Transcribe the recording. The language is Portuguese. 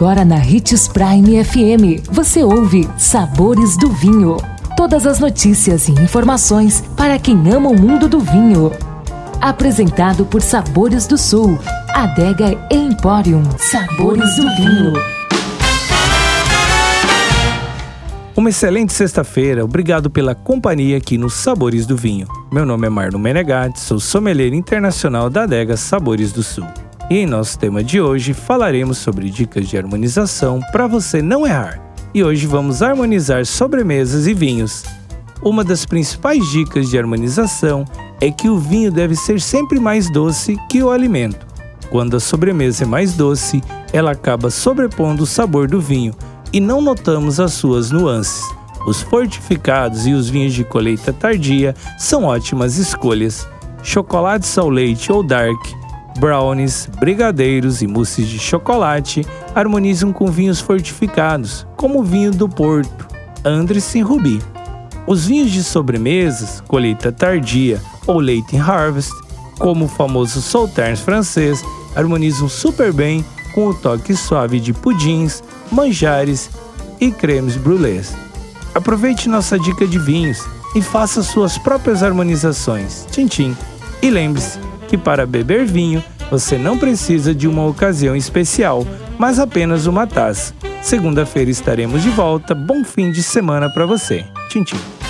Agora na Ritz Prime FM, você ouve Sabores do Vinho. Todas as notícias e informações para quem ama o mundo do vinho. Apresentado por Sabores do Sul, Adega Emporium. Sabores do Vinho. Uma excelente sexta-feira, obrigado pela companhia aqui nos Sabores do Vinho. Meu nome é Marno Menegatti, sou sommelier internacional da adega Sabores do Sul. E em nosso tema de hoje falaremos sobre dicas de harmonização para você não errar. E hoje vamos harmonizar sobremesas e vinhos. Uma das principais dicas de harmonização é que o vinho deve ser sempre mais doce que o alimento. Quando a sobremesa é mais doce, ela acaba sobrepondo o sabor do vinho e não notamos as suas nuances. Os fortificados e os vinhos de colheita tardia são ótimas escolhas. Chocolates ao leite ou dark brownies, brigadeiros e mousses de chocolate harmonizam com vinhos fortificados, como o vinho do Porto, Andres e Rubi. Os vinhos de sobremesas, colheita tardia ou late harvest, como o famoso Sauternes francês, harmonizam super bem com o toque suave de pudins, manjares e cremes brûlés. Aproveite nossa dica de vinhos e faça suas próprias harmonizações. Tchim, tchim. E lembre-se, que para beber vinho você não precisa de uma ocasião especial, mas apenas uma taça. Segunda-feira estaremos de volta. Bom fim de semana para você. Tchim, tchim